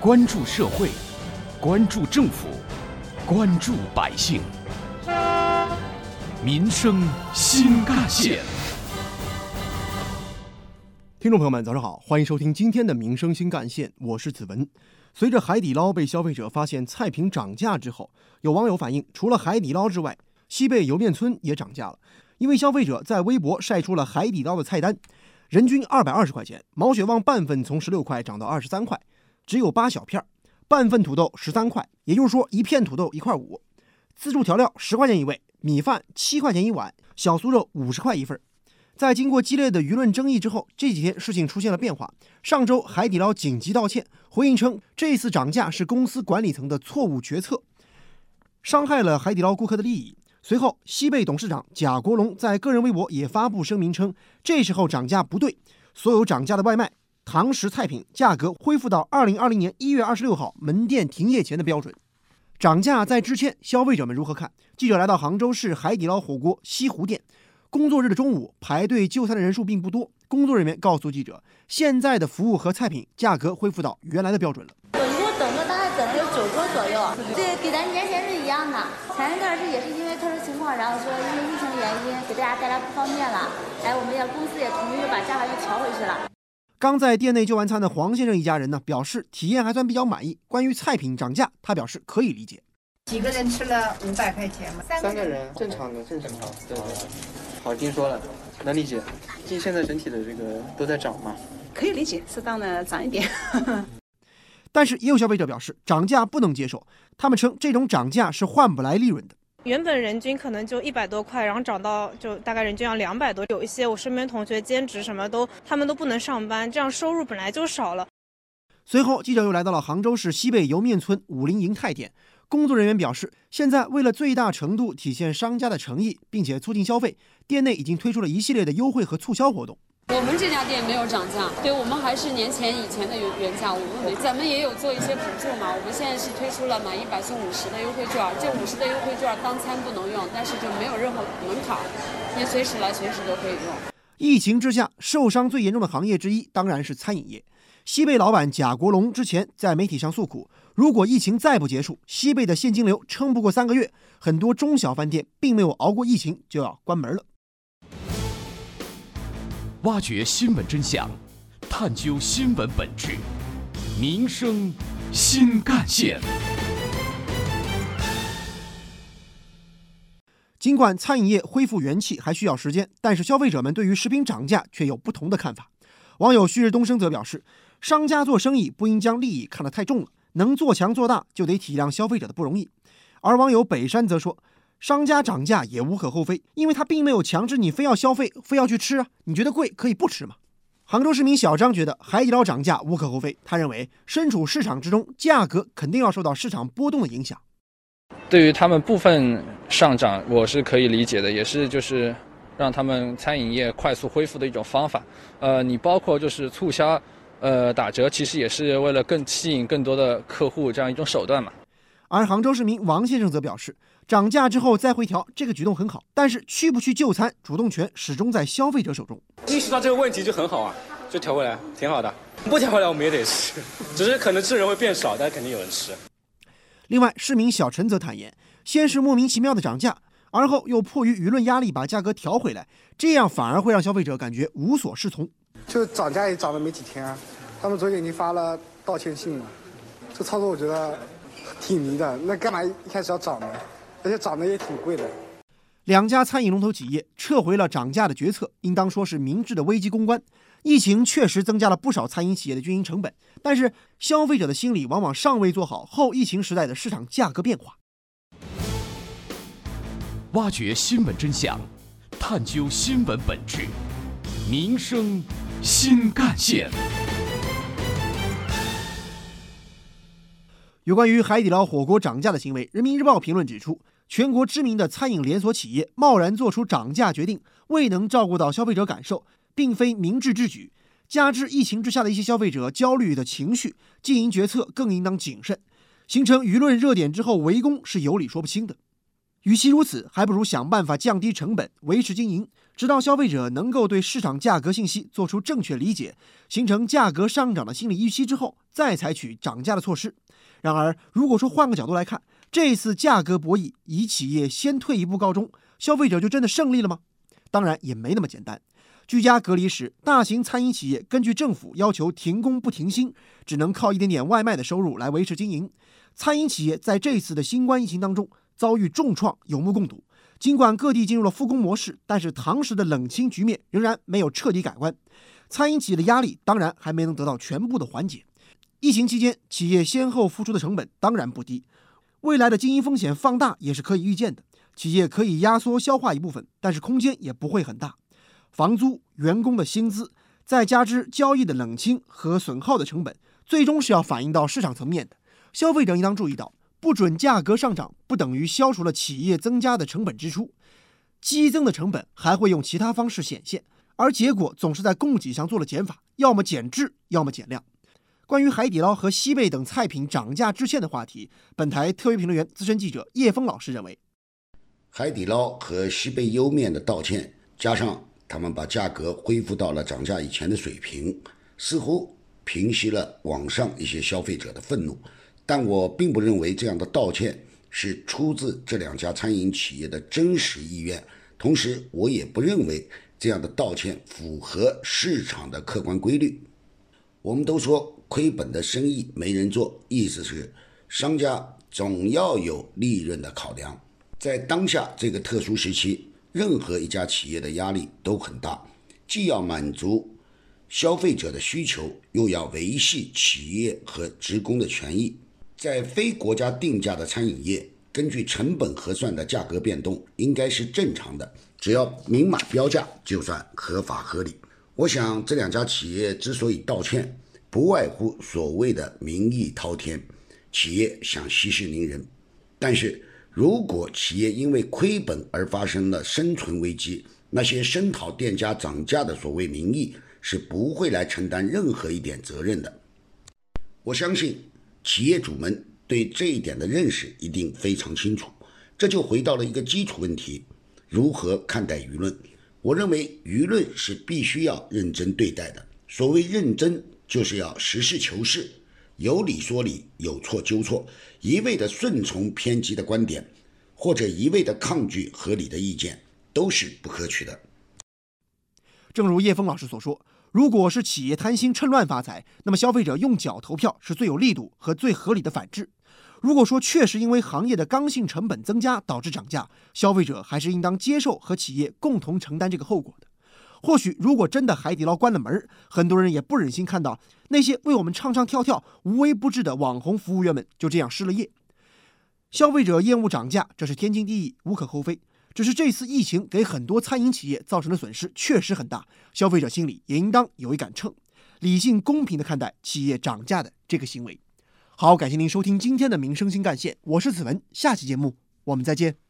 关注社会，关注政府，关注百姓，民生新干线。听众朋友们，早上好，欢迎收听今天的《民生新干线》，我是子文。随着海底捞被消费者发现菜品涨价之后，有网友反映，除了海底捞之外，西贝莜面村也涨价了。因为消费者在微博晒出了海底捞的菜单，人均二百二十块钱，毛血旺半份从十六块涨到二十三块，只有八小片，半份土豆十三块，也就是说一片土豆一块五，自助调料十块钱一位，米饭七块钱一碗，小酥肉五十块一份。在经过激烈的舆论争议之后，这几天事情出现了变化。上周海底捞紧急道歉，回应称这次涨价是公司管理层的错误决策，伤害了海底捞顾客的利益。随后，西贝董事长贾国龙在个人微博也发布声明称，这时候涨价不对，所有涨价的外卖、堂食菜品价格恢复到二零二零年一月二十六号门店停业前的标准。涨价在之前，消费者们如何看？记者来到杭州市海底捞火锅西湖店，工作日的中午排队就餐的人数并不多。工作人员告诉记者，现在的服务和菜品价格恢复到原来的标准了。我一共等了大概等了有九桌左右，对，给咱年前是一样的。前一段是也是因为特殊情况，然后说因为疫情原因给大家带来不方便了，哎，我们也公司也同意把价格又调回去了。刚在店内就完餐的黄先生一家人呢，表示体验还算比较满意。关于菜品涨价，他表示可以理解。几个人吃了五百块钱嘛？三个人正常的，正常的，对对。好听说了，能理解。毕竟现在整体的这个都在涨嘛，可以理解，适当的涨一点。但是也有消费者表示，涨价不能接受。他们称这种涨价是换不来利润的。原本人均可能就一百多块，然后涨到就大概人均要两百多。有一些我身边同学兼职什么都，他们都不能上班，这样收入本来就少了。随后，记者又来到了杭州市西贝莜面村武林银泰店，工作人员表示，现在为了最大程度体现商家的诚意，并且促进消费，店内已经推出了一系列的优惠和促销活动。我们这家店没有涨价，对我们还是年前以前的原原价。我们咱们也有做一些补助嘛，我们现在是推出了满一百送五十的优惠券，这五十的优惠券当餐不能用，但是就没有任何门槛，你随时来随时都可以用。疫情之下，受伤最严重的行业之一当然是餐饮业。西贝老板贾国龙之前在媒体上诉苦，如果疫情再不结束，西贝的现金流撑不过三个月，很多中小饭店并没有熬过疫情就要关门了。挖掘新闻真相，探究新闻本质，民生新干线。尽管餐饮业恢复元气还需要时间，但是消费者们对于食品涨价却有不同的看法。网友旭日东升则表示，商家做生意不应将利益看得太重了，能做强做大就得体谅消费者的不容易。而网友北山则说。商家涨价也无可厚非，因为他并没有强制你非要消费、非要去吃啊。你觉得贵可以不吃嘛？杭州市民小张觉得海底捞涨价无可厚非，他认为身处市场之中，价格肯定要受到市场波动的影响。对于他们部分上涨，我是可以理解的，也是就是让他们餐饮业快速恢复的一种方法。呃，你包括就是促销、呃打折，其实也是为了更吸引更多的客户这样一种手段嘛。而杭州市民王先生则表示。涨价之后再回调，这个举动很好，但是去不去就餐，主动权始终在消费者手中。意识到这个问题就很好啊，就调回来，挺好的。不调回来我们也得吃，只是可能吃人会变少，但肯定有人吃。另外，市民小陈则坦言，先是莫名其妙的涨价，而后又迫于舆论压力把价格调回来，这样反而会让消费者感觉无所适从。就涨价也涨了没几天，啊他们昨天已经发了道歉信了，这操作我觉得挺迷的。那干嘛一开始要涨呢？而且涨得也挺贵的。两家餐饮龙头企业撤回了涨价的决策，应当说是明智的危机公关。疫情确实增加了不少餐饮企业的运营成本，但是消费者的心理往往尚未做好后疫情时代的市场价格变化。挖掘新闻真相，探究新闻本质，民生新干线。有关于海底捞火锅涨价的行为，《人民日报》评论指出，全国知名的餐饮连锁企业贸然做出涨价决定，未能照顾到消费者感受，并非明智之举。加之疫情之下的一些消费者焦虑的情绪，经营决策更应当谨慎。形成舆论热点之后围攻是有理说不清的。与其如此，还不如想办法降低成本，维持经营，直到消费者能够对市场价格信息做出正确理解，形成价格上涨的心理预期之后，再采取涨价的措施。然而，如果说换个角度来看，这次价格博弈以企业先退一步告终，消费者就真的胜利了吗？当然也没那么简单。居家隔离时，大型餐饮企业根据政府要求停工不停薪，只能靠一点点外卖的收入来维持经营。餐饮企业在这次的新冠疫情当中遭遇重创，有目共睹。尽管各地进入了复工模式，但是堂食的冷清局面仍然没有彻底改观。餐饮企业的压力当然还没能得到全部的缓解。疫情期间，企业先后付出的成本当然不低，未来的经营风险放大也是可以预见的。企业可以压缩消化一部分，但是空间也不会很大。房租、员工的薪资，再加之交易的冷清和损耗的成本，最终是要反映到市场层面的。消费者应当注意到，不准价格上涨不等于消除了企业增加的成本支出，激增的成本还会用其他方式显现，而结果总是在供给上做了减法，要么减质，要么减量。关于海底捞和西贝等菜品涨价致歉的话题，本台特约评论员、资深记者叶峰老师认为，海底捞和西贝莜面的道歉，加上。他们把价格恢复到了涨价以前的水平，似乎平息了网上一些消费者的愤怒。但我并不认为这样的道歉是出自这两家餐饮企业的真实意愿。同时，我也不认为这样的道歉符合市场的客观规律。我们都说亏本的生意没人做，意思是商家总要有利润的考量。在当下这个特殊时期。任何一家企业的压力都很大，既要满足消费者的需求，又要维系企业和职工的权益。在非国家定价的餐饮业，根据成本核算的价格变动应该是正常的，只要明码标价，就算合法合理。我想这两家企业之所以道歉，不外乎所谓的民意滔天，企业想息事宁人，但是。如果企业因为亏本而发生了生存危机，那些声讨店家涨价的所谓民意是不会来承担任何一点责任的。我相信企业主们对这一点的认识一定非常清楚。这就回到了一个基础问题：如何看待舆论？我认为舆论是必须要认真对待的。所谓认真，就是要实事求是。有理说理，有错纠错，一味的顺从偏激的观点，或者一味的抗拒合理的意见，都是不可取的。正如叶峰老师所说，如果是企业贪心趁乱发财，那么消费者用脚投票是最有力度和最合理的反制。如果说确实因为行业的刚性成本增加导致涨价，消费者还是应当接受和企业共同承担这个后果的。或许，如果真的海底捞关了门，很多人也不忍心看到那些为我们唱唱跳跳、无微不至的网红服务员们就这样失了业。消费者厌恶涨价，这是天经地义，无可厚非。只是这次疫情给很多餐饮企业造成的损失确实很大，消费者心里也应当有一杆秤，理性公平地看待企业涨价的这个行为。好，感谢您收听今天的《民生新干线》，我是子文，下期节目我们再见。